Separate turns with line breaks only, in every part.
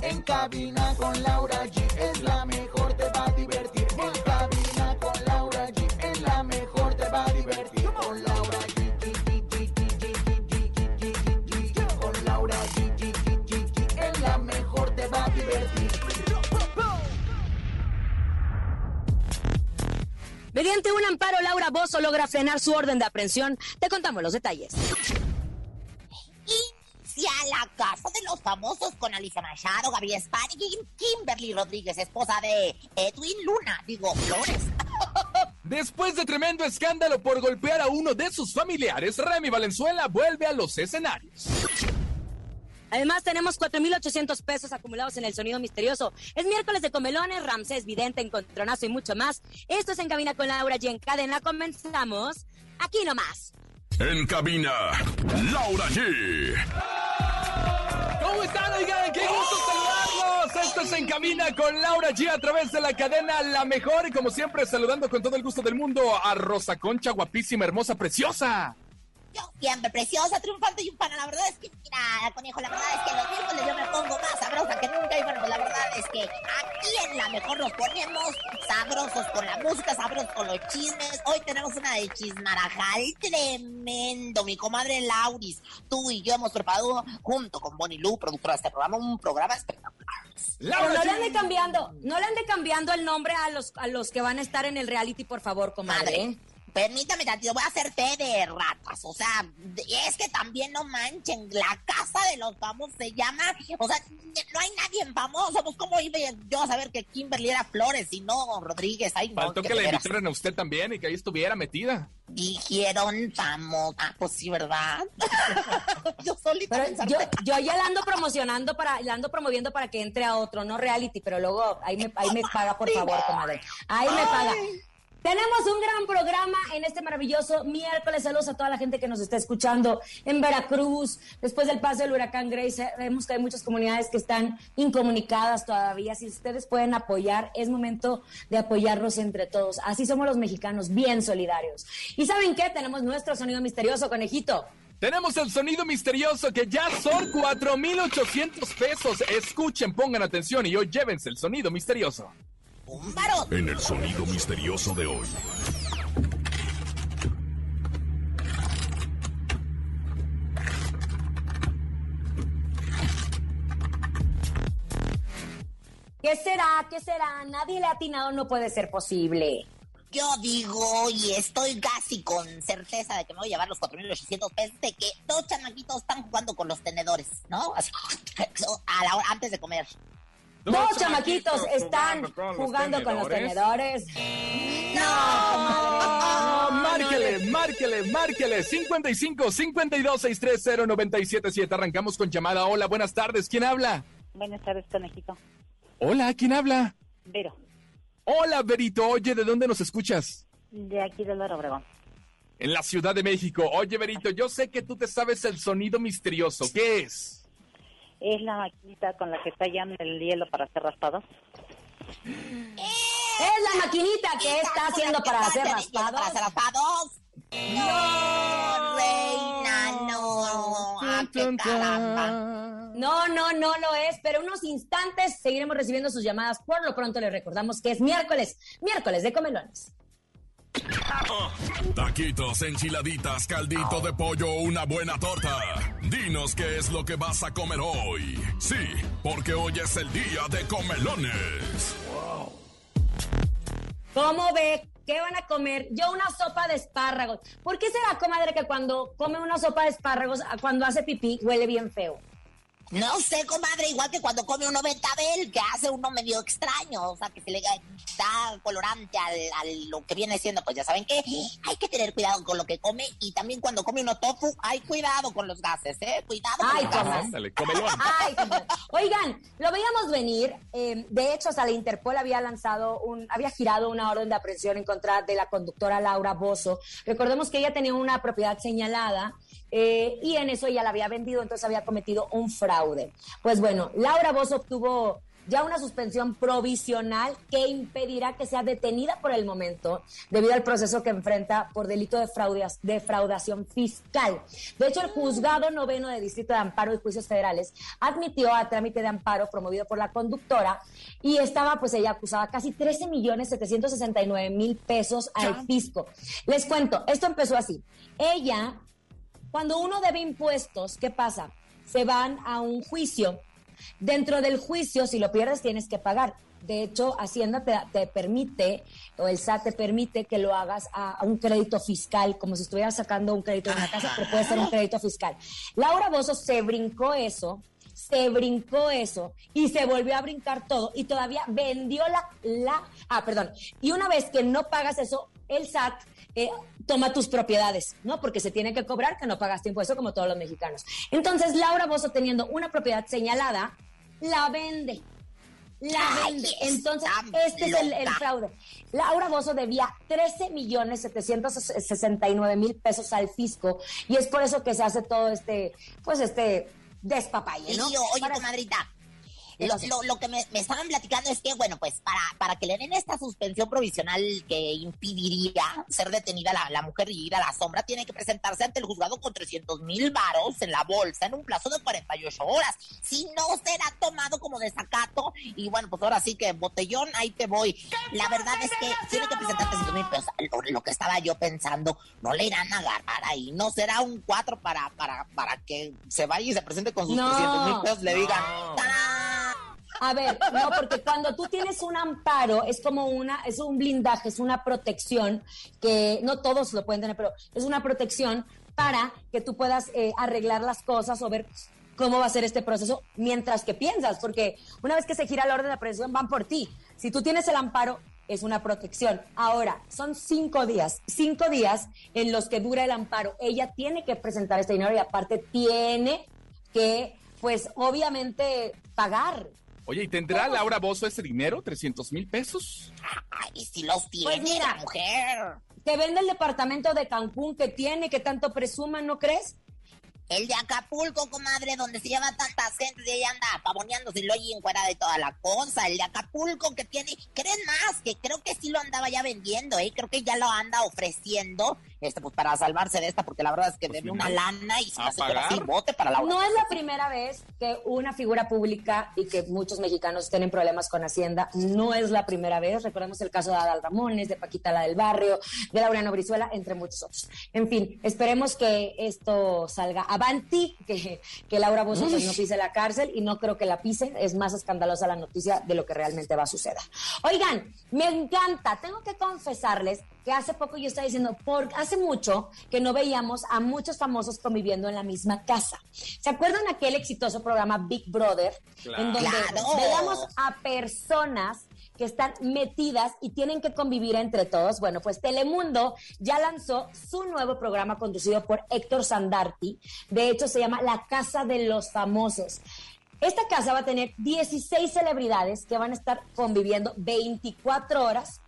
En
cabina con Laura G es la mejor, te va a divertir. En cabina con Laura G es la mejor, te va a divertir. Con Laura G. Con Laura G. Es la mejor, te va a divertir.
Mediante un amparo, Laura Bozo logra frenar su orden de aprehensión. Te contamos los detalles.
La casa de los famosos con Alicia Machado, Gabriel Spani y Kimberly Rodríguez, esposa de Edwin Luna, digo, Flores.
Después de tremendo escándalo por golpear a uno de sus familiares, Remy Valenzuela vuelve a los escenarios.
Además, tenemos 4,800 pesos acumulados en el sonido misterioso. Es miércoles de comelones, Ramsés, Vidente, Encontronazo y mucho más. Esto es En Cabina con Laura y en cadena comenzamos aquí nomás.
En cabina, Laura G.
¿Cómo están, oigan? ¡Qué gusto saludarlos! Esto es En Cabina con Laura G a través de la cadena La Mejor y como siempre saludando con todo el gusto del mundo a Rosa Concha, guapísima, hermosa, preciosa.
Yo siempre preciosa, triunfante y un pana. La verdad es que, mira, conejo, la verdad es que los miércoles yo me pongo más sabrosa que nunca. Y bueno, pues la verdad es que aquí en la mejor nos ponemos sabrosos con la música, sabrosos con los chismes. Hoy tenemos una de chismarajal tremendo. Mi comadre Lauris, tú y yo hemos preparado, junto con Bonnie Lu, productora de este programa, un programa espectacular.
Pero no le ande cambiando, no le ande cambiando el nombre a los, a los que van a estar en el reality, por favor, comadre.
Madre. Permítame tantito, voy a hacer fe de ratas. O sea, es que también no manchen. La casa de los famosos se llama. O sea, no hay nadie famoso. Pues, ¿cómo iba yo a saber que Kimberly era Flores y no Rodríguez? Ay, no,
Faltó que
de
la invitaran a usted también y que ahí estuviera metida.
Dijeron famosa. Ah, pues sí, ¿verdad? yo solita
yo, yo ya la ando promocionando para, la ando promoviendo para que entre a otro, no reality, pero luego ahí me, ahí me paga, por favor, comadre. Ahí me paga. Tenemos un gran programa en este maravilloso miércoles. Saludos a toda la gente que nos está escuchando en Veracruz. Después del paso del huracán Grace, vemos que hay muchas comunidades que están incomunicadas todavía. Si ustedes pueden apoyar, es momento de apoyarnos entre todos. Así somos los mexicanos, bien solidarios. ¿Y saben qué? Tenemos nuestro sonido misterioso, conejito.
Tenemos el sonido misterioso que ya son 4,800 pesos. Escuchen, pongan atención y hoy llévense el sonido misterioso.
Un varón.
En el sonido misterioso de hoy.
¿Qué será? ¿Qué será? Nadie le ha atinado, no puede ser posible.
Yo digo, y estoy casi con certeza de que me voy a llevar los 4.800 pesos, de que dos chamaquitos están jugando con los tenedores, ¿no? Así, a la hora, antes de comer.
Dos chamaquitos están jugando con los tenedores.
Ah, márquele, márquele, márquele. 55 52 630 977. Arrancamos con llamada. Hola, buenas tardes. ¿Quién habla?
Buenas tardes, conejito.
Hola, ¿quién habla?
Vero,
Hola, Berito. Oye, ¿de dónde nos escuchas?
de aquí de Loro Obregón.
En la Ciudad de México. Oye, Berito, yo sé que tú te sabes el sonido misterioso. ¿Qué es?
Es la maquinita con la que tallan el hielo para hacer raspados.
Es la maquinita que está haciendo para hacer raspados.
Para hacer raspados. No, reina, no. Ah, qué caramba.
No, no, no lo es, pero unos instantes seguiremos recibiendo sus llamadas. Por lo pronto les recordamos que es miércoles, miércoles de comelones.
Taquitos, enchiladitas, caldito de pollo, una buena torta. Dinos qué es lo que vas a comer hoy. Sí, porque hoy es el día de comelones.
¿Cómo ve? ¿Qué van a comer? Yo una sopa de espárragos. ¿Por qué será, comadre, que cuando come una sopa de espárragos, cuando hace pipí, huele bien feo?
No sé, comadre, igual que cuando come uno betabel, que hace uno medio extraño, o sea, que se le da colorante al, al lo que viene siendo, pues ya saben que hay que tener cuidado con lo que come y también cuando come uno tofu, hay cuidado con los gases, ¿eh? Cuidado con
Ay,
los gases.
Ándale.
Ay, comadre. Oigan, lo veíamos venir. eh, de hecho, hasta la Interpol había lanzado un, había girado una orden de aprehensión en contra de la conductora Laura Bozo. Recordemos que ella tenía una propiedad señalada eh, y en eso ella la había vendido, entonces había cometido un fraude. Pues bueno, Laura Bozo obtuvo ya una suspensión provisional que impedirá que sea detenida por el momento debido al proceso que enfrenta por delito de defraudación fiscal. De hecho, el juzgado noveno de Distrito de Amparo y Juicios Federales admitió a trámite de amparo promovido por la conductora y estaba pues ella acusada casi 13 millones 769 mil pesos al fisco. Les cuento, esto empezó así. Ella cuando uno debe impuestos, ¿qué pasa? Se van a un juicio. Dentro del juicio, si lo pierdes, tienes que pagar. De hecho, Hacienda te, te permite, o el SAT te permite que lo hagas a, un crédito fiscal, como si estuvieras sacando un crédito en una casa, pero puede ser un crédito fiscal. Laura Bozo se brincó eso, se brincó eso y se volvió a brincar todo y todavía vendió la, la, ah, perdón, y una vez que no pagas eso, el SAT eh, toma tus propiedades, ¿no? Porque se tiene que cobrar que no pagaste impuesto como todos los mexicanos. Entonces, Laura Bozo, teniendo una propiedad señalada, la vende. La
Ay,
vende. Entonces, este es el, fraude. Laura Bozo debía 13 millones 769 mil pesos al fisco y es por eso que se hace todo este, pues este despapalle, ¿no?
Y yo, oye,
Para-
comadrita, lo, lo- lo que me, me estaban platicando es que, bueno, pues para, para que le den esta suspensión provisional que impediría ser detenida la, la mujer y ir a la sombra, tiene que presentarse ante el juzgado con 300 mil varos en la bolsa en un plazo de 48 horas. Si no, será tomado como desacato. Y bueno, pues ahora sí que botellón, ahí te voy. La verdad es que tiene que presentar 300 mil pesos. Lo, lo que estaba yo pensando, no le irán a agarrar ahí. No será un 4 para, para, para que se vaya y se presente con sus
No,
300 mil pesos. Le
no.
digan, ¡tarán!
A ver, no, porque cuando tú tienes un amparo, es como una, es un blindaje, es una protección, que no todos lo pueden tener, pero es una protección para que tú puedas eh, arreglar las cosas o ver cómo va a ser este proceso mientras que piensas, porque una vez que se gira la orden de aprehensión, van por ti. Si tú tienes el amparo, es una protección. Ahora, son cinco días, cinco días en los que dura el amparo. Ella tiene que presentar este dinero y aparte tiene que, pues, obviamente, pagar.
Oye, ¿y tendrá Laura Bozo ese dinero? ¿300 mil pesos?
Ay, si los tiene
Pues mira.
la mujer.
que vende el departamento de Cancún que tiene, que tanto presuman, ¿no crees?
El de Acapulco, comadre, donde se lleva tantas gentes y ella anda pavoneándose y lo oyen fuera de toda la cosa. El de Acapulco que tiene, ¿creen más? Que creo que sí lo andaba ya vendiendo, ¿eh? Creo que ya lo anda ofreciendo, este, pues para salvarse de esta, porque la verdad es que
Pues
debe una
¿no?
lana y se
¿A
hace sin bote para la
No es la primera vez que una figura pública y que muchos mexicanos tienen problemas con Hacienda. No es la primera vez. Recordemos el caso de Adal Ramones, de Paquita la del Barrio, de Laureano Brizuela, entre muchos otros. En fin, esperemos que esto salga avanti, que, que Laura Bozo pues, no pise la cárcel y no creo que la pise. Es más escandalosa la noticia de lo que realmente va a suceder. Oigan, me encanta. Tengo que confesarles que hace poco yo estaba diciendo, por hace mucho que no veíamos a muchos famosos conviviendo en la misma casa. ¿Se acuerdan aquel exitoso programa Big Brother?
Claro.
En donde
Claro.
veíamos a personas que están metidas y tienen que convivir entre todos. Bueno, pues Telemundo ya lanzó su nuevo programa conducido por Héctor Sandarti. De hecho, se llama La Casa de los Famosos. Esta casa va a tener 16 celebridades que van a estar conviviendo 24 horas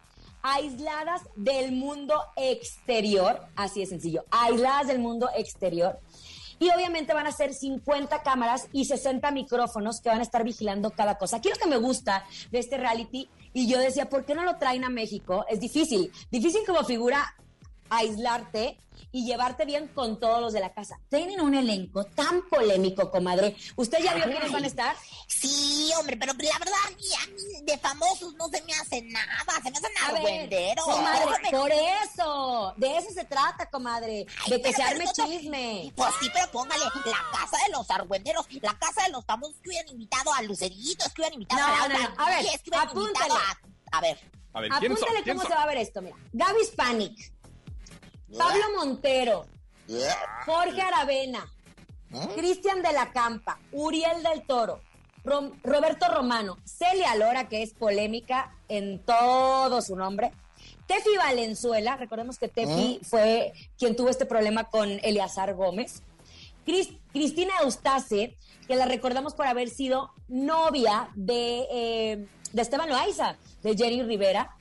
aisladas del mundo exterior, así de sencillo, aisladas del mundo exterior. Y obviamente van a ser 50 cámaras y 60 micrófonos que van a estar vigilando cada cosa. Aquí lo que me gusta de este reality, y yo decía, ¿por qué no lo traen a México? Es difícil, difícil como figura aislarte y llevarte bien con todos los de la casa. Tienen un elenco tan polémico, comadre. ¿Usted ya vio quiénes van a estar?
Sí, hombre, pero la verdad, a mí, a mí de famosos no se me hace nada, se me hacen argüenderos.
comadre, por eso, de eso se trata, comadre,
Ay,
de que
pero-
se arme chisme.
Pues sí, pero póngale la casa de los argüenderos, la casa de los famosos que hubieran invitado a Luceritos, que hubieran invitado
No,
a
no,
Laura
no. A ver,
Díez, que hubieran
apúntale.
invitado a... A ver.
A ver, ¿quiénes son?
Apúntale
¿Quiénes
cómo
son?
se va a ver esto, mira. Gaby Spanik, Pablo Montero, Jorge Aravena, Cristian de la Campa, Uriel del Toro, Rom- Roberto Romano, Celia Lora, que es polémica en todo su nombre, Tefi Valenzuela, recordemos que Tefi fue quien tuvo este problema con Eleazar Gómez, Cris- Cristina Eustace, que la recordamos por haber sido novia de, eh, de Esteban Loaiza, de Jenny Rivera.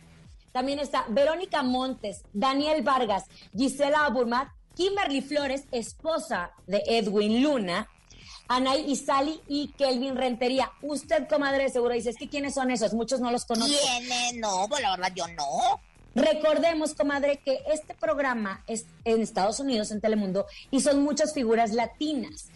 También está Verónica Montes, Daniel Vargas, Gisela Aburmat, Kimberly Flores, esposa de Edwin Luna, Anay Isali y Kelvin Rentería. Usted, comadre, seguro dice, es que ¿quiénes son esos? Muchos no los conozco.
¿Quiénes? No, pues la verdad yo no.
Recordemos, comadre, que este programa es en Estados Unidos, en Telemundo, y son muchas figuras latinas.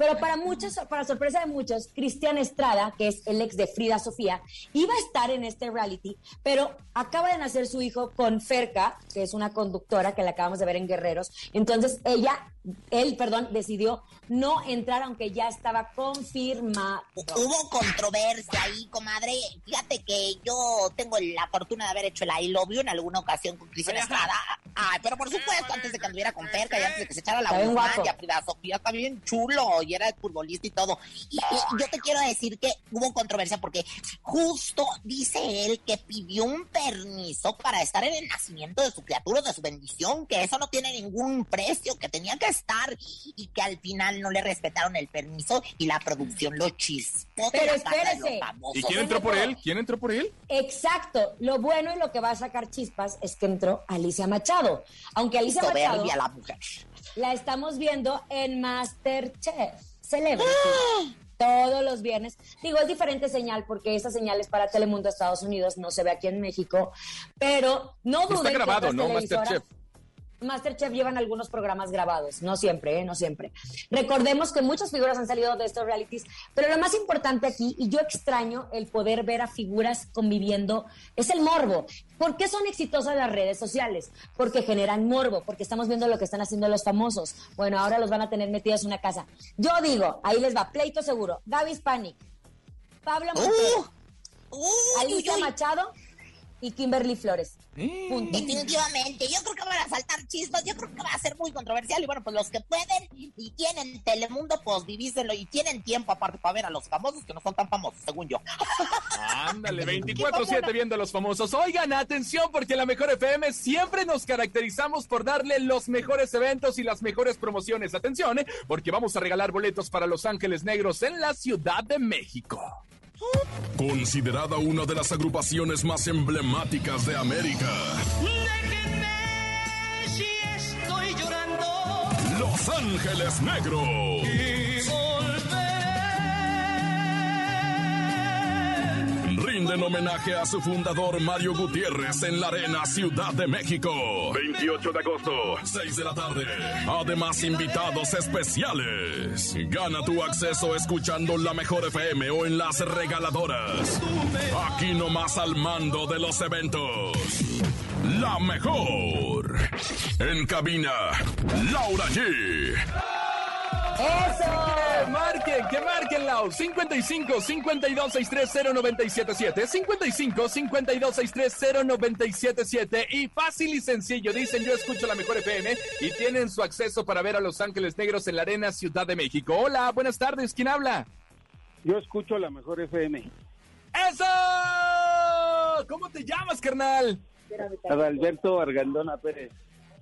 Pero para muchos, para sorpresa de muchos, Cristian Estrada, que es el ex de Frida Sofía, iba a estar en este reality, pero acaba de nacer su hijo con Ferca, que es una conductora que la acabamos de ver en Guerreros. Entonces ella, él, perdón, decidió no entrar, aunque ya estaba confirmado.
Hubo controversia ahí, comadre. Fíjate que yo tengo la fortuna de haber hecho el I Love You en alguna ocasión con Cristian Estrada. Ay, pero por supuesto, antes de que anduviera con Ferca y antes de que se echara la
Está bien
Guzmán
guapo.
y a Frida Sofía, está bien chulo y era futbolista y todo. Y, y yo te quiero decir que hubo controversia porque justo dice él que pidió un permiso para estar en el nacimiento de su criatura, de su bendición, que eso no tiene ningún precio, que tenía que estar y que al final no le respetaron el permiso y la producción lo chispó. de
Pero
de
espérese.
famosos.
¿Y quién entró por él? ¿Quién entró por él?
Exacto. Lo bueno y lo que va a sacar chispas es que entró Alicia Machado. Aunque Alicia Machado
Soberbia la mujer.
La estamos viendo en Masterchef Celebrity.
¡Ah!
Todos los viernes. Digo, es diferente señal porque esa señal es para Telemundo Estados Unidos, no se ve aquí en México. Pero no duden
Está grabado, ¿no? Masterchef.
Masterchef llevan algunos programas grabados, no siempre, ¿eh? no siempre. Recordemos que muchas figuras han salido de estos realities, pero lo más importante aquí, y yo extraño el poder ver a figuras conviviendo, es el morbo. ¿Por qué son exitosas las redes sociales? Porque generan morbo, porque estamos viendo lo que están haciendo los famosos. Bueno, ahora los van a tener metidos en una casa. Yo digo, ahí les va, pleito seguro, Gaby Spanik, Pablo Montero,
Uh, uy,
Alicia
uy, uy.
Machado y Kimberly Flores. Punto.
Definitivamente, yo creo que van a saltar chispas, yo creo que va a ser muy controversial y bueno, pues los que pueden y tienen Telemundo, pues vivíselo y tienen tiempo aparte para ver a los famosos que no son tan famosos, según yo.
Ándale, 24-7 viendo a los famosos. Oigan, atención, porque en la Mejor FM siempre nos caracterizamos por darle los mejores eventos y las mejores promociones. Atención, ¿eh? porque vamos a regalar boletos para Los Ángeles Negros en la Ciudad de México.
Considerada una de las agrupaciones más emblemáticas de América.
si estoy llorando
Los Ángeles Negros.
y
Rinden homenaje a su fundador Mario Gutiérrez en la Arena Ciudad de México. 28 de agosto, 6 de la tarde. Además, invitados especiales. Gana tu acceso escuchando la mejor FM o en las regaladoras. Aquí nomás al mando de los eventos. La mejor. En cabina, Laura G.
¡Eso!
Que marquen, que marquen, Lau. 55 52 630 977. 55 52 630 977. Y fácil y sencillo. Dicen, yo escucho la mejor FM y tienen su acceso para ver a Los Ángeles Negros en la Arena Ciudad de México. Hola, buenas tardes. ¿Quién habla?
Yo escucho la mejor FM.
¡Eso! ¿Cómo te llamas, carnal?
Adalberto Argandona Pérez,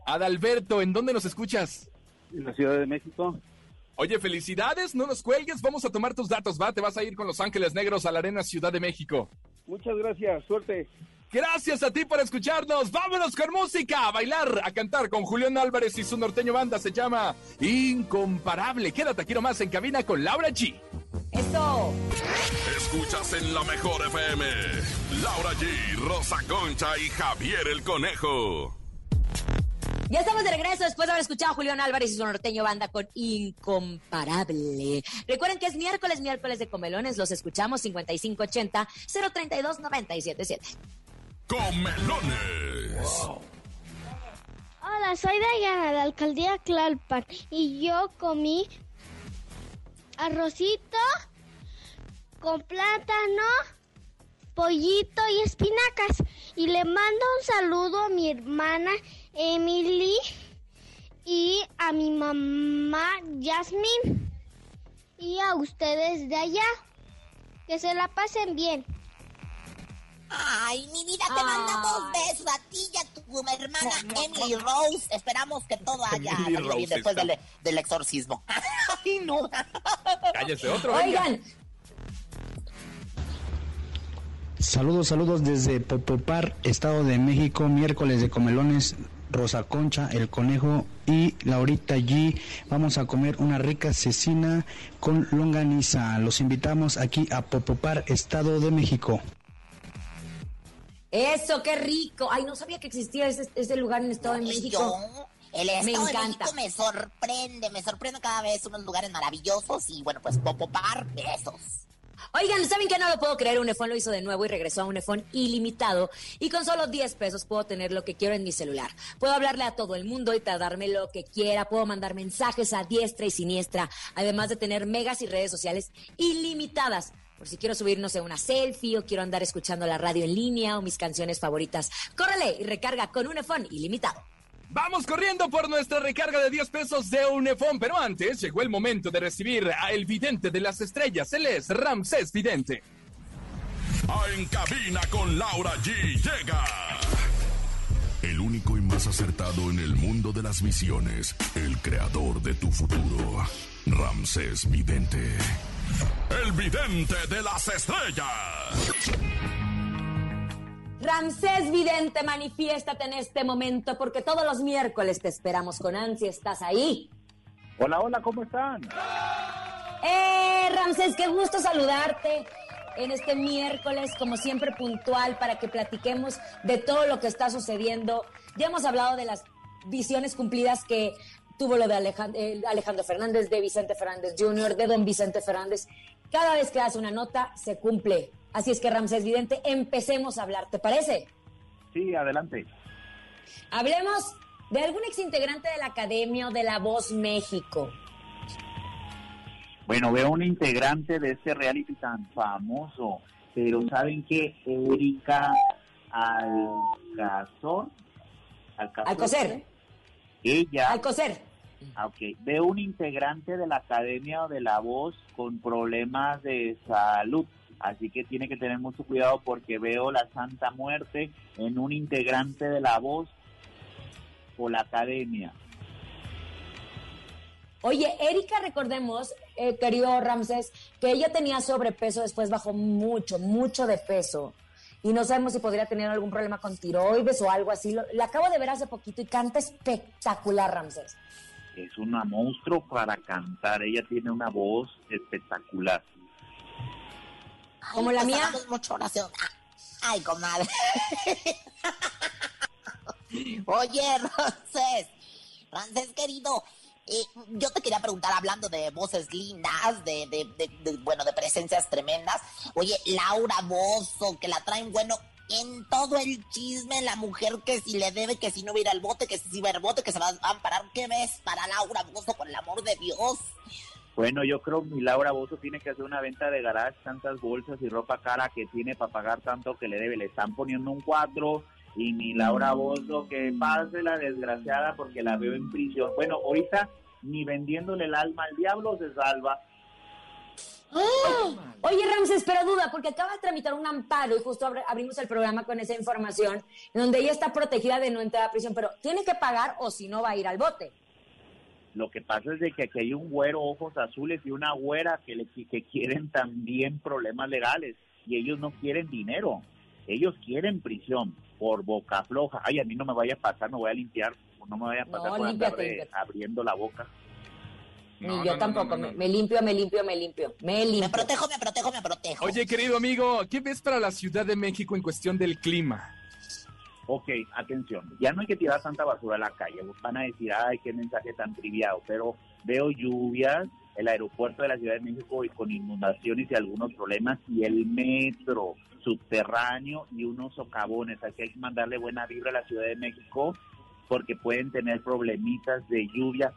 Adalberto, ¿en dónde nos escuchas?
en la Ciudad de México.
Oye, felicidades, no nos cuelgues, vamos a tomar tus datos, va, te vas a ir con Los Ángeles Negros a la Arena Ciudad de México.
Muchas gracias, suerte.
Gracias a ti por escucharnos. Vámonos con música, a bailar, a cantar con Julián Álvarez y su norteño banda. Se llama Incomparable. Quédate aquí nomás en cabina con Laura G.
¡Eso!
Escuchas en la mejor FM. Laura G, Rosa Concha y Javier el Conejo.
Ya estamos de regreso después de haber escuchado a Julián Álvarez y su norteño banda con Incomparable. Recuerden que es miércoles, miércoles de comelones. Los escuchamos 5580-032-977.
Comelones.
Hola, soy Dayana de la alcaldía Tlalpan y yo comí arrocito con plátano, pollito y espinacas. Y le mando un saludo a mi hermana Emily y a mi mamá Jasmine y a ustedes de allá. Que se la pasen bien.
Ay, mi vida, te
Ay.
mandamos besos a ti y a tu hermana Emily Rose. Esperamos que todo haya salido bien después del, del exorcismo. Ay, no.
Cállese otro, venga.
Oigan,
Saludos, saludos desde Popopar, Estado de México, miércoles de comelones, Rosa Concha, El Conejo y Laurita G. Vamos a comer una rica cecina con longaniza. Los invitamos aquí a Popopar, Estado de México.
eso, qué rico. Ay, no sabía que existía ese, ese lugar en Estado de México.
yo, el Estado
Me
de
encanta.
México me sorprende, me sorprende cada vez unos lugares maravillosos y bueno, pues Popopar, besos.
Oigan, ¿saben qué? No lo puedo creer. Unifón lo hizo de nuevo y regresó a Unifón ilimitado. Y con solo 10 pesos puedo tener lo que quiero en mi celular. Puedo hablarle a todo el mundo y tardarme lo que quiera. Puedo mandar mensajes a diestra y siniestra. Además de tener megas y redes sociales ilimitadas. Por si quiero subir, no sé, una selfie o quiero andar escuchando la radio en línea o mis canciones favoritas. Córrele y recarga con Unifón ilimitado.
Vamos corriendo por nuestra recarga de 10 pesos de Unefón, pero antes llegó el momento de recibir a el vidente de las estrellas. Él es Ramsés Vidente.
Ah, En cabina con Laura G llega. El único y más acertado en el mundo de las visiones. El creador de tu futuro. Ramsés Vidente. El vidente de las estrellas.
Ramsés Vidente, manifiéstate en este momento porque todos los miércoles te esperamos con ansia. ¿Estás ahí?
Hola, hola, ¿cómo están?
¡Eh, Ramsés, qué gusto saludarte en este miércoles, como siempre puntual, para que platiquemos de todo lo que está sucediendo. Ya hemos hablado de las visiones cumplidas que tuvo lo de Alejan- eh, Alejandro Fernández, de Vicente Fernández Jr., de don Vicente Fernández. Cada vez que hace una nota, se cumple. Así es que, Ramsés Vidente, empecemos a hablar, ¿te parece?
Sí, adelante.
Hablemos de algún exintegrante de la Academia o de La Voz México.
Bueno, veo un integrante de este reality tan famoso, pero ¿saben qué? Erika Alcazor. Alcazor.
Alcocer.
Ella.
Alcocer.
Ah, Ok, veo un integrante de la Academia de la Voz con problemas de salud, así que tiene que tener mucho cuidado porque veo la Santa Muerte en un integrante de la Voz o la Academia.
Oye, Erika, recordemos, eh, querido Ramsés, que ella tenía sobrepeso, después bajó mucho, mucho de peso. Y no sabemos si podría tener algún problema con tiroides o algo así. Lo- la acabo de ver hace poquito y canta espectacular, Ramsés.
Es una monstruo para cantar, ella tiene una voz espectacular.
Como la
pues
mía.
mucha oración. Ah, Ay, comadre. Oye, Rancés, Rancés querido, eh, yo te quería preguntar, hablando de voces lindas, de, de, de- de, bueno, de presencias tremendas. Oye, Laura Bozo, que la traen, bueno, en todo el chisme, la mujer que si le debe, que si no va a ir al bote, que si va al bote, que se va a amparar. ¿Qué ves para Laura Bozo, por el amor de Dios?
Bueno, yo creo que mi Laura Bozo tiene que hacer una venta de garage, tantas bolsas y ropa cara que tiene para pagar tanto que le debe. Le están poniendo un 4 y mi Laura Bozo que pase la desgraciada porque la veo en prisión. Bueno, ahorita ni vendiéndole el alma al diablo se salva.
¡Ah! Oye, Ramsés, pero duda, porque acaba de tramitar un amparo y justo abri- abrimos el programa con esa información, donde ella está protegida de no entrar a prisión, pero tiene que pagar o si no va a ir al bote.
Lo que pasa es de que aquí hay un güero ojos azules y una güera que, le, que quieren también problemas legales y ellos no quieren dinero, ellos quieren prisión por boca floja. Ay, a mí no me vaya a pasar, me voy a limpiar, no me vaya a pasar
No,
por andar de- abriendo la boca.
Ni yo tampoco, Me, me limpio, me limpio, me limpio, me limpio.
Me protejo, me protejo, me protejo.
Oye, querido amigo, ¿qué ves para la Ciudad de México en cuestión del clima?
Ok, atención, ya no hay que tirar tanta basura a la calle, van a decir, ay, qué mensaje tan triviado, pero veo lluvias, el aeropuerto de la Ciudad de México y con inundaciones y algunos problemas, y el metro subterráneo y unos socavones, así que hay que mandarle buena vibra a la Ciudad de México porque pueden tener problemitas de lluvia.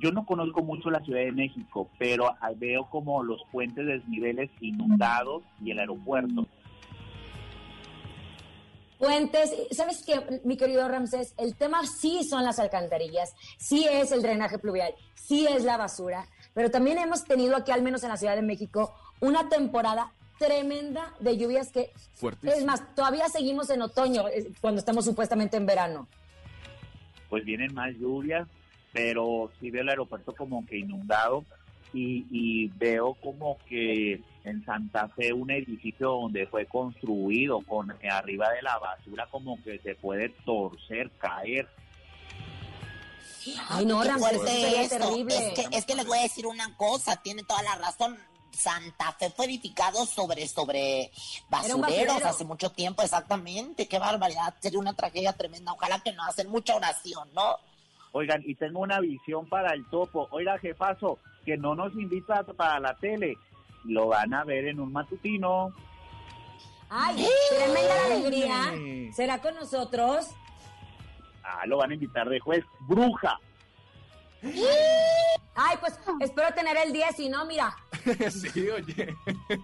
Yo no conozco mucho la Ciudad de México, pero ah, veo como los puentes desniveles inundados y el aeropuerto.
Puentes, ¿sabes qué, mi querido Ramsés? El tema sí son las alcantarillas, sí es el drenaje pluvial, sí es la basura, pero también hemos tenido aquí, al menos en la Ciudad de México, una temporada tremenda de lluvias que,
Fuertísimo.
es más, todavía seguimos en otoño, eh, cuando estamos supuestamente en verano.
Pues vienen más lluvias, pero sí veo el aeropuerto como que inundado y, y veo como que en Santa Fe un edificio donde fue construido con eh, arriba de la basura como que se puede torcer, caer.
Ay, no, eso sería
esto.
terrible.
Es que, es que les voy a decir una cosa, tiene toda la razón. Santa Fe fue edificado sobre, sobre basureros
basurero.
hace mucho tiempo, exactamente. Qué barbaridad, sería una tragedia tremenda. Ojalá que no hacen mucha oración, ¿no?
Oigan, y tengo una visión para el topo. Oiga, jefazo, que no nos invita para la tele. Lo van a ver en un matutino.
Ay, tremenda alegría. ¿Será con nosotros?
Ah, lo van a invitar de juez. Bruja.
Ay, pues espero tener el 10, si no, mira,
sí, oye.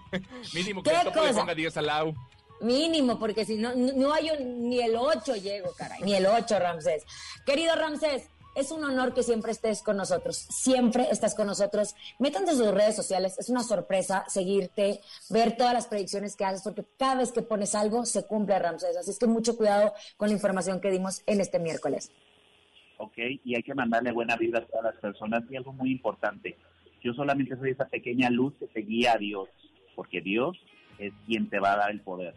Mínimo que
¿Qué
el topo le
cosa?
ponga 10 al Lau.
mínimo, porque si no, no no hay un- ni el 8 llego, caray, ni el 8, Ramsés. Querido Ramsés, es un honor que siempre estés con nosotros, siempre estás con nosotros. Métanse en sus redes sociales, es una sorpresa seguirte, ver todas las predicciones que haces, porque cada vez que pones algo se cumple, Ramsés. Así es que mucho cuidado con la información que dimos en este miércoles.
¿ok? Y hay que mandarle buena vida a todas las personas. Y algo muy importante, yo solamente soy esa pequeña luz que te guía a Dios, porque Dios es quien te va a dar el poder.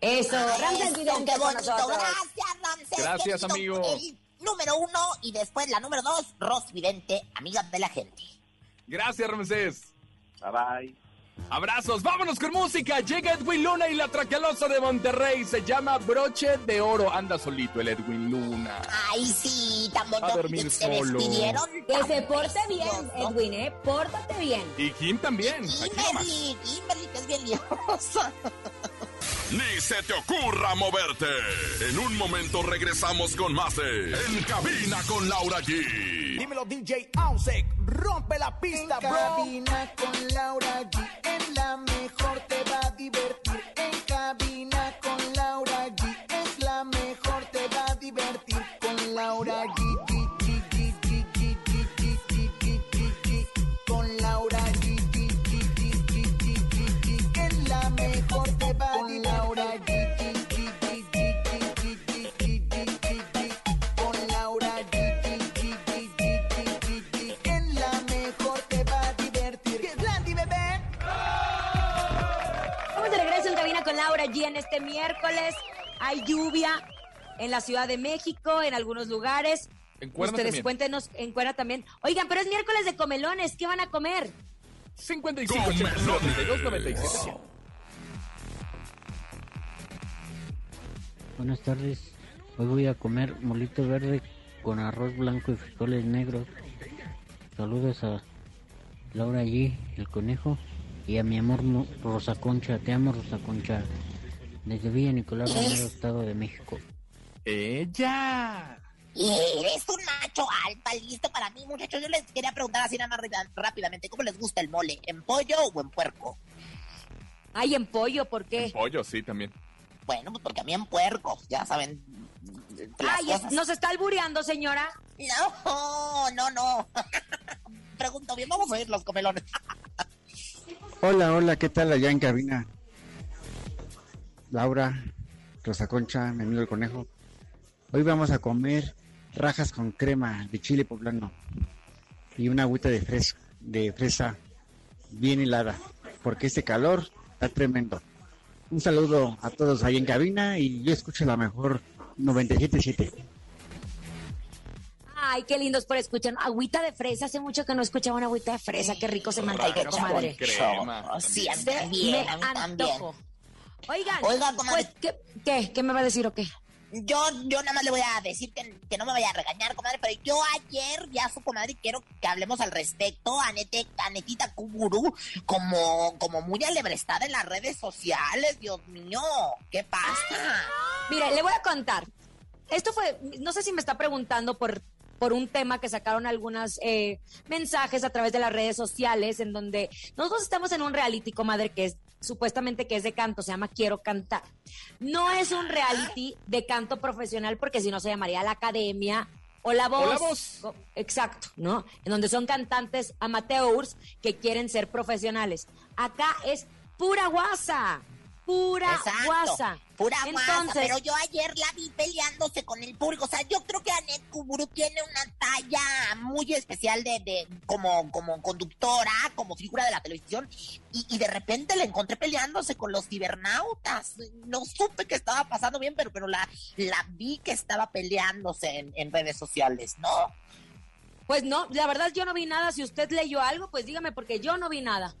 Eso,
Ay,
Ramsés
eso,
Vidente
qué
con
bonito.
nosotros.
Gracias, Ramsés.
Gracias, amigo.
El número uno y después la número dos, Ros Vidente, amiga de la gente.
Gracias, Ramsés.
Bye bye.
Abrazos, vámonos con música. Llega Edwin Luna y la tracalosa de Monterrey. Se llama Broche de Oro. Anda solito el Edwin Luna.
Ay, sí, tan bonito.
A dormir
Se
solo.
despidieron.
Que se porte bien. Edwin, ¿eh? Pórtate bien.
Y Kim también. Nomás.
Kimberly, Kimberly, que es bien liosa.
Ni se te ocurra moverte. En un momento regresamos con más de En Cabina con Laura G.
Dímelo DJ Ausek, rompe la pista, bro. cabina con Laura G, en la mejor te va a divertir.
Este miércoles. Hay lluvia en la Ciudad de México, en algunos lugares.
En Cuerna
Ustedes
también.
cuéntenos en Cuerna también. Oigan, pero es miércoles de comelones. ¿Qué van a comer?
55
Comelones.
82 97
Buenas tardes. Hoy voy a comer molito verde con arroz blanco y frijoles negros. Saludos a Laura G, el conejo, y a mi amor Mo- Rosa Concha. Te amo, Rosa Concha. Desde Villa Nicolás Romero, Estado de México.
Ella.
Y eres un macho alfa, listo para mí, muchachos. Yo les quería preguntar así nada más rápida- rápidamente, ¿cómo les gusta el mole? ¿En pollo o en puerco?
Ay, en pollo, ¿por qué?
Pollo, sí, también.
Bueno, pues porque a mí en puerco, ya saben.
Ay,
cosas.
¿nos está albureando, señora?
No, no, no. Pregunto bien, vamos a oír los comelones.
Hola, hola, ¿qué tal allá en cabina? Laura, Rosa Concha, mi amigo el conejo. Hoy vamos a comer rajas con crema de chile poblano y una agüita de, fres- de fresa bien helada, porque este calor está tremendo. Un saludo a todos ahí en cabina y yo escucho la mejor 97.7.
Ay, qué lindos por escuchar. Agüita de fresa. Hace mucho que no escuchaba una agüita de fresa. Qué rico se antojó, comadre.
Crema.
Sí, a mí
Se
también,
me
a mí también.
Oigan,
Oiga, comadre.
pues, ¿qué, qué? ¿Qué me va a decir o qué?
Yo, yo nada más le voy a decir que, que no me vaya a regañar, comadre, pero yo ayer ya su comadre quiero que hablemos al respecto. Anete, Anetita Kuburu, como, como muy alebrestada en las redes sociales, Dios mío, ¿qué pasa?
Mire, le voy a contar. Esto fue, no sé si me está preguntando por, por un tema que sacaron algunos mensajes a través de las redes sociales en donde nosotros estamos en un reality, comadre, que es supuestamente que es de canto, se llama Quiero Cantar. No es un reality de canto profesional porque si no se llamaría la academia O La Voz.
O La Voz.
Co- Exacto, ¿no? En donde son cantantes amateurs que quieren ser profesionales. Acá es pura guasa. Pura
Exacto,
guasa.
Pura
Entonces,
pero yo ayer la vi peleándose con el público. O sea, yo creo que Anet Kuburu tiene una talla muy especial de, de como, como conductora, como figura de la televisión. Y, y de repente la encontré peleándose con los cibernautas. No supe qué estaba pasando bien, pero, pero la, la vi que estaba peleándose en, en redes sociales, ¿no?
Pues no, la verdad yo no vi nada. Si usted leyó algo, pues dígame, porque yo no vi nada.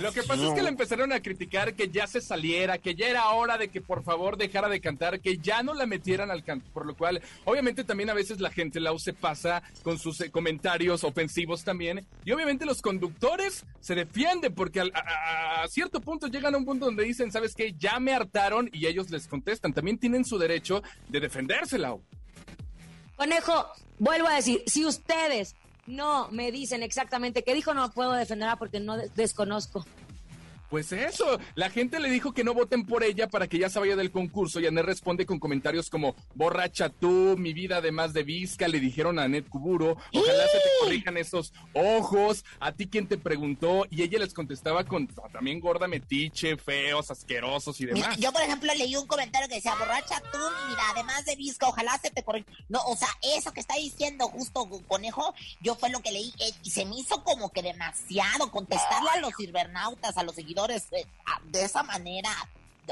Lo que pasa es que le empezaron a criticar que ya se saliera, que ya era hora de que por favor dejara de cantar, que ya no la metieran al canto, por lo cual obviamente también a veces la gente la se pasa con sus eh, comentarios ofensivos también y obviamente los conductores se defienden porque a- a cierto punto llegan a un punto donde dicen, ¿sabes qué? Ya me hartaron y ellos les contestan, también tienen su derecho de defenderse, Lau.
Conejo, vuelvo a decir, si ustedes no me dicen exactamente qué dijo, no puedo defenderla porque no de- desconozco.
Pues eso, la gente le dijo que no voten por ella para que ya se vaya del concurso. Y Anet responde con comentarios como borracha tú, mi vida además de visca, le dijeron a Anet Kuburo, ojalá se te corrijan esos ojos, a ti quien te preguntó y ella les contestaba con "Ah, también gorda metiche, feos, asquerosos y demás.
yo, por ejemplo, leí un comentario que decía, borracha tú, mira, además de visca, ojalá se te corrija. No, o sea, eso que está diciendo justo Conejo, yo fue lo que leí eh, y se me hizo como que demasiado contestarle a los cibernautas, a los seguidores eh, a- de esa manera.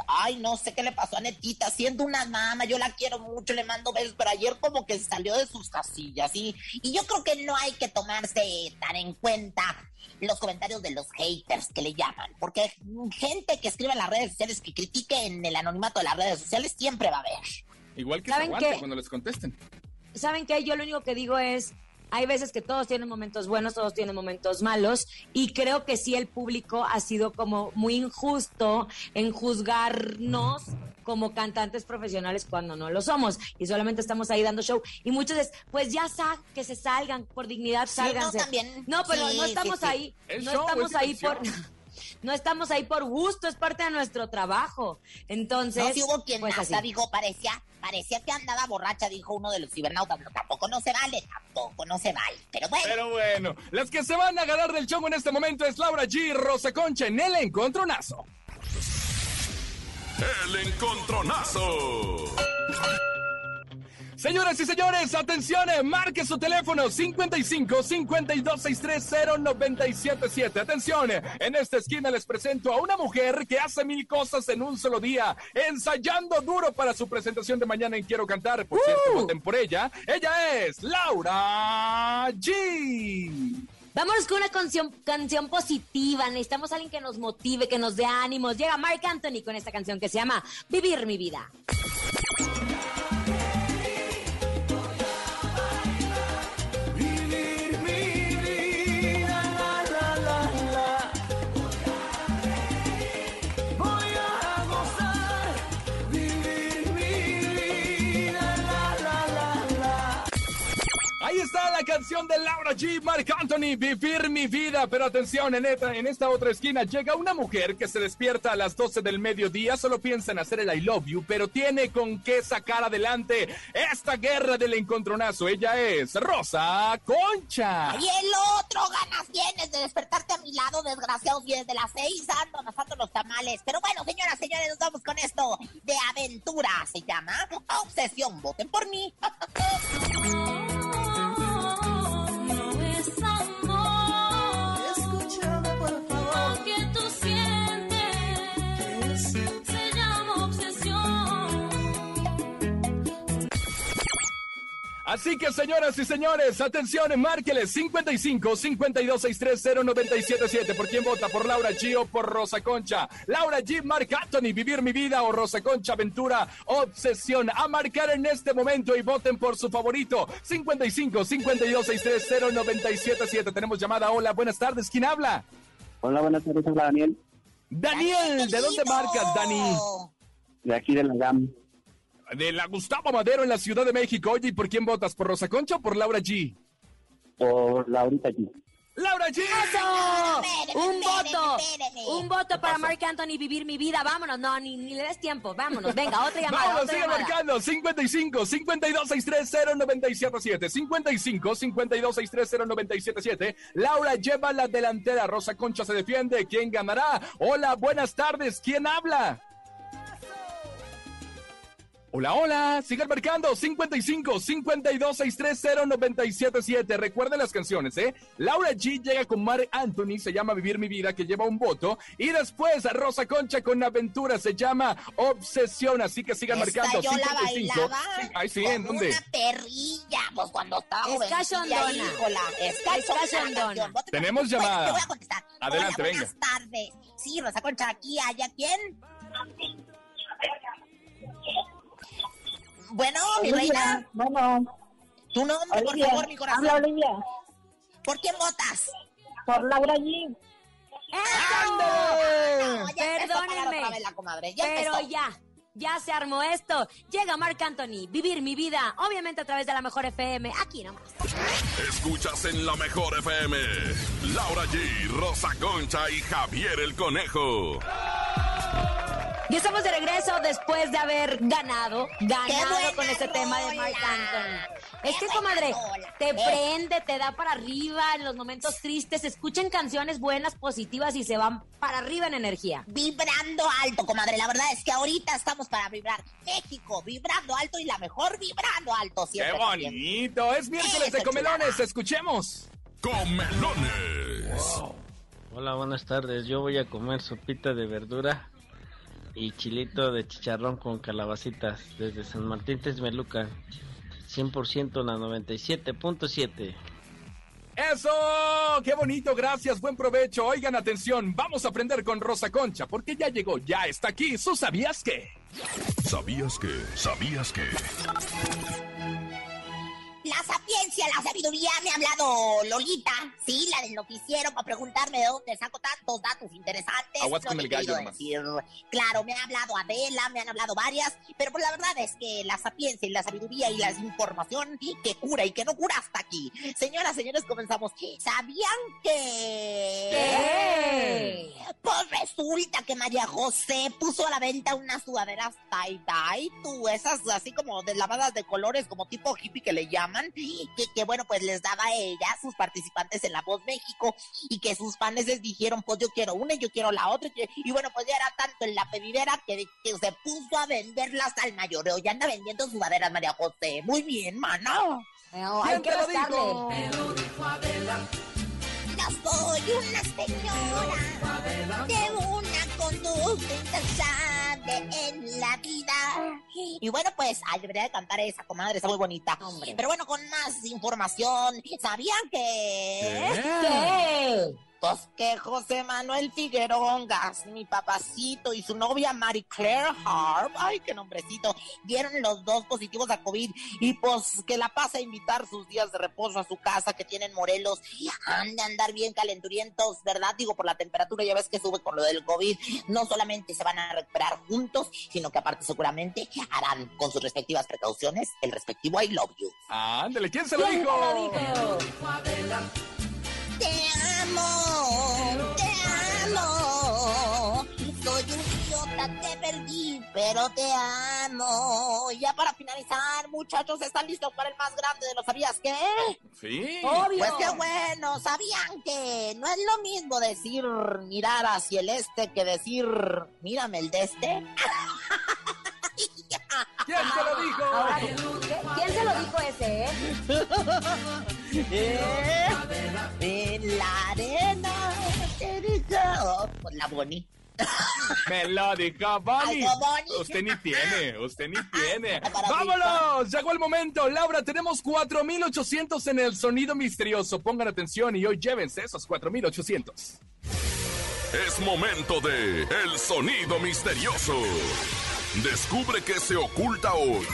Ay, no sé qué le pasó a Netita, siendo una mama, yo la quiero mucho, le mando besos, pero ayer como que salió de sus casillas, ¿sí? Y yo creo que no hay que tomarse tan en cuenta los comentarios de los haters que le llaman, porque gente que escribe en las redes sociales, que critique en el anonimato de las redes sociales, siempre va a haber.
Igual que se
¿Saben
aguante
qué?
cuando les contesten.
¿Saben qué? Yo lo único que digo es, hay veces que todos tienen momentos buenos, todos tienen momentos malos, y creo que sí el público ha sido como muy injusto en juzgarnos como cantantes profesionales cuando no lo somos y solamente estamos ahí dando show y muchos es pues ya sa que se salgan por dignidad
Sí, no,
sálganse
también.
no pero
Sí,
no estamos
sí.
ahí
¿Es
no
show
estamos
es
ahí por? no estamos ahí por gusto es parte de nuestro trabajo entonces
No, si hubo quien
pues
hasta
así.
dijo, parecía, parecía que andaba borracha, dijo uno de los cibernautas, pero tampoco no se vale, tampoco no se vale. Pero bueno,
Pero bueno, las que se van a ganar del show en este momento es Laura G, Rosa Concha en el encontronazo.
El encontronazo.
Señoras y señores, atención, eh, marque su teléfono 55 52 630 977. Atención, eh, en esta esquina les presento a una mujer que hace mil cosas en un solo día, ensayando duro para su presentación de mañana en Quiero Cantar. Por cierto, voten por ella. Ella es Laura G.
Vámonos con una canción, canción positiva. Necesitamos a alguien que nos motive, que nos dé ánimos. Llega Mark Anthony con esta canción que se llama Vivir mi vida.
Canción de Laura G. Mark Anthony, Vivir mi vida. Pero atención, en esta, en esta otra esquina llega una mujer que se despierta a las 12 del mediodía, solo piensa en hacer el I love you, pero tiene con qué sacar adelante esta guerra del encontronazo. Ella es Rosa Concha.
y el otro ganas tienes de despertarte a mi lado, desgraciados, y desde las seis ando pasando los tamales. Pero bueno, señoras, señores, nos vamos con esto de aventura. Se llama Obsesión. Voten por mí.
Así que, señoras y señores, atención, márqueles 55 52 630 977. ¿Por quién vota? ¿Por Laura G o por Rosa Concha? Laura G, Marc Anthony, Vivir mi vida o Rosa Concha, Aventura, Obsesión. A marcar en este momento y voten por su favorito. 55 52 630 977. Tenemos llamada. Hola, buenas tardes. ¿Quién habla?
Hola, buenas tardes, hola Daniel,
Daniel, ¿de dónde marcas, Dani?
de aquí de la GAM.
De la Gustavo Madero en la Ciudad de México. Oye, ¿y por quién votas? ¿Por Rosa Concha o por Laura G?
Por Laurita aquí.
Laura G.
Un voto. Un voto para Mark Anthony vivir mi vida. Vámonos, no, ni, ni le des tiempo. Vámonos, venga, otra llamada.
Vámonos,
otra
sigue
llamada.
marcando 55 52 630 977 55 52 630 977 Laura lleva la delantera. Rosa Concha se defiende. ¿Quién ganará? Hola, buenas tardes. ¿Quién habla? Hola, hola, sigan marcando 55 52 630 977. Recuerden las canciones, ¿eh? Laura G llega con Mark Anthony, se llama Vivir mi vida, que lleva un voto. Y después Rosa Concha con Aventura, se llama Obsesión. Así que sigan
Esta
marcando
yo la
55.
bailaba
Sí, Ay, sí, ¿en dónde?
Una perrilla, pues cuando estaba
Es
jovencilla,
cachondona.
híjola, es
Es
cachondona.
cachondona.
canción. Vote-
Tenemos
Bueno,
llamada.
te voy a contestar.
Adelante,
Hola,
venga.
buenas tardes. Sí, Rosa Concha, aquí haya quién. Bueno, mi reina.
Bueno,
Tu nombre, por
Olivia.
favor, mi corazón.
Habla Olivia.
¿Por quién votas?
Por Laura G.
No, ya empezó a parar
Perdónenme.
otra vez la comadre. Ya
Pero
empezó.
ya, ya se armó esto. Llega Marc Anthony, vivir mi vida, obviamente a través de la mejor FM, aquí nomás.
Escuchas en la mejor FM. Laura G, Rosa Concha y Javier el Conejo.
Y estamos de regreso después de haber ganado, ganado con este tema de
rola!
Anthony. Es
¡Qué
que, comadre,
rola!
te
Eh.
prende, te da para arriba en los momentos tristes, escuchen canciones buenas, positivas y se van para arriba en energía.
Vibrando alto, comadre. La verdad es que ahorita estamos para vibrar. México, vibrando alto y la mejor vibrando alto.
¡Qué
Siempre también.
bonito! Es miércoles de comelones, escuchemos.
Comelones.
Hola, buenas tardes. Yo voy a comer sopita de verdura y chilito de chicharrón con calabacitas desde San Martín Texmelucan. 100% la 97.7.
¡Eso! ¡Qué bonito! Gracias, buen provecho. Oigan, atención, vamos a aprender con Rosa Concha, porque ya llegó, ya está aquí. ¿Su sabías qué?
¿Sabías que? ¿Sabías que?
La sapiencia, la sabiduría, me ha hablado Lolita, sí, la del noticiero, para preguntarme de dónde saco tantos datos interesantes.
Aguas
No
con el gallo
decir. Claro, me ha hablado Adela, me han hablado varias, pero pues la verdad es que la sapiencia y la sabiduría y la información que cura y que no cura hasta aquí. Señoras, señores, comenzamos. ¿Sabían que...?
¿Qué?
Pues resulta que María José puso a la venta unas sudaderas tie-dye, tú, esas así como de lavadas de colores, como tipo hippie que le llaman, que, que bueno, pues les daba a ella, sus participantes en La Voz México, y que sus fans les dijeron, pues yo quiero una y yo quiero la otra, y, bueno, pues ya era tanto en la pedidera que, que se puso a venderlas al mayoreo, ya anda vendiendo sudaderas María José. Muy bien, mana.
No,
¿Quién
hay que
te lo
rascarle.
dijo?
Yo soy una señora de una conducta intachable en la vida. Y bueno, pues, ay, debería de cantar esa, comadre, está muy bonita.
Hombre.
Pero bueno, con más información, ¿sabían que...?
¿Qué?
Pues que José Manuel Figueroa Gas, mi papacito, y su novia Mary Claire Harp, ay, qué nombrecito, dieron los dos positivos a COVID y pues que la pasa a invitar sus días de reposo a su casa que tienen Morelos. Han de andar bien calenturientos, ¿verdad? Digo, por la temperatura, ya ves que sube con lo del COVID. No solamente se van a recuperar juntos, sino que aparte seguramente harán con sus respectivas precauciones el respectivo I love you.
Ándale, ¿quién se lo
¿Quién te
dijo?
lo dijo?
Te amo, te amo. Soy un idiota, te perdí, pero te amo. Y ya para finalizar, muchachos, ¿están listos para el más grande de los sabías qué?
Sí.
Obvio.
Pues qué bueno, ¿sabían que no es lo mismo decir mirar hacia el este que decir mírame el de este?
¿Quién se lo dijo?
Ahora, ¿qué- ¿quién se lo dijo ese, eh?
Eh, En la arena te digo. Pues la
Bonnie.
No, Bonnie.
Usted ni tiene, usted ni tiene.
Para
¡Vámonos! Llegó el momento. Laura, tenemos 4800 en el sonido misterioso. Pongan atención y hoy llévense esos 4800.
Es momento de El Sonido Misterioso. Descubre qué se oculta hoy.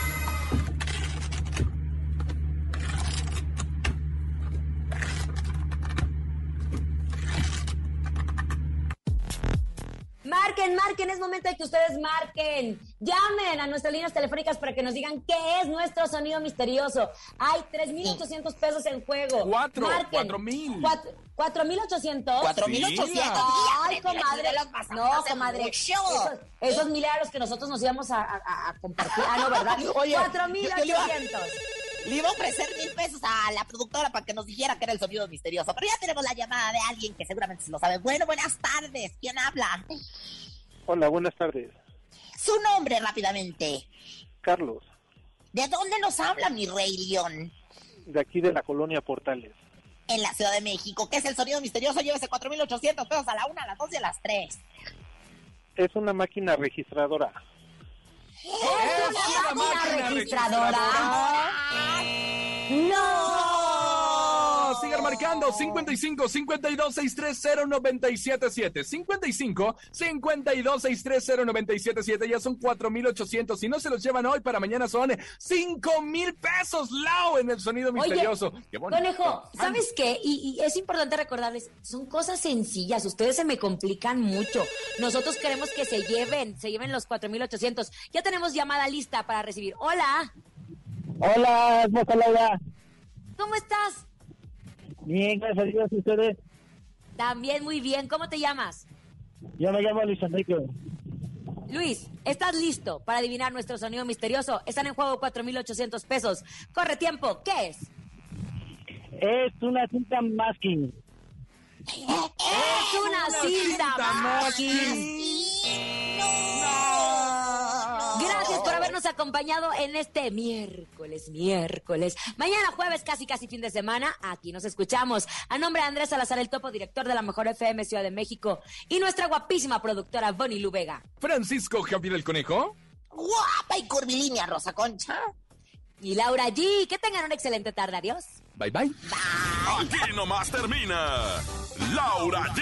Marquen, marquen, es momento de que ustedes marquen. Llamen a nuestras líneas telefónicas para que nos digan qué es nuestro sonido misterioso. Hay 3.800 pesos en juego.
Cuatro,
Marquen.
cuatro mil.
Cuatro- ¿4.800?
4.800.
Ay, comadre. No, comadre. Esos, esos mil a los que nosotros nos íbamos a, a- a compartir. Ah, no, ¿verdad?
Oye, yo- yo le iba-
4.800.
Le iba a ofrecer mil pesos a la productora para que nos dijera que era el sonido misterioso. Pero ya tenemos la llamada de alguien que seguramente se lo sabe. Bueno, buenas tardes. ¿Quién habla?
Hola, buenas tardes.
Su nombre rápidamente.
Carlos,
¿De dónde nos habla mi rey León?
de aquí de la colonia Portales.
En la Ciudad de México. ¿Qué es el sonido misterioso? Llévese 4.800 pesos a la una, a las dos y a las tres.
Es una máquina registradora.
Es una máquina registradora.
¡No! Sigan marcando 55 52 630 977 55 52 630 977 Ya son 4800. Si no se los llevan hoy, para mañana son 5 mil pesos. Lau en el sonido misterioso. Qué bonito.
Conejo, ¿sabes qué? Y, y es importante recordarles, son cosas sencillas, ustedes se me complican mucho. Nosotros queremos que se lleven, se lleven los 4.800. Ya tenemos llamada lista para recibir. Hola,
Hola, Laura.
¿cómo estás?
Bien, gracias a Dios, ¿y ustedes.
También muy bien, ¿cómo te llamas?
Yo me llamo Luis Enrique.
Luis, ¿estás listo para adivinar nuestro sonido misterioso? Están en juego 4.800 pesos. Corre tiempo, ¿qué es?
Es una cinta masking.
Es una cinta masking. Habernos acompañado en este miércoles, miércoles. Mañana jueves, casi casi fin de semana, aquí nos escuchamos. A nombre de Andrés Salazar, el topo director de la Mejor FM Ciudad de México y nuestra guapísima productora Bonnie Lubega.
Francisco Javier el Conejo.
Guapa y curvilínea, Rosa Concha.
Y Laura G, que tengan una excelente tarde. Adiós.
Bye bye.
Aquí nomás termina Laura G,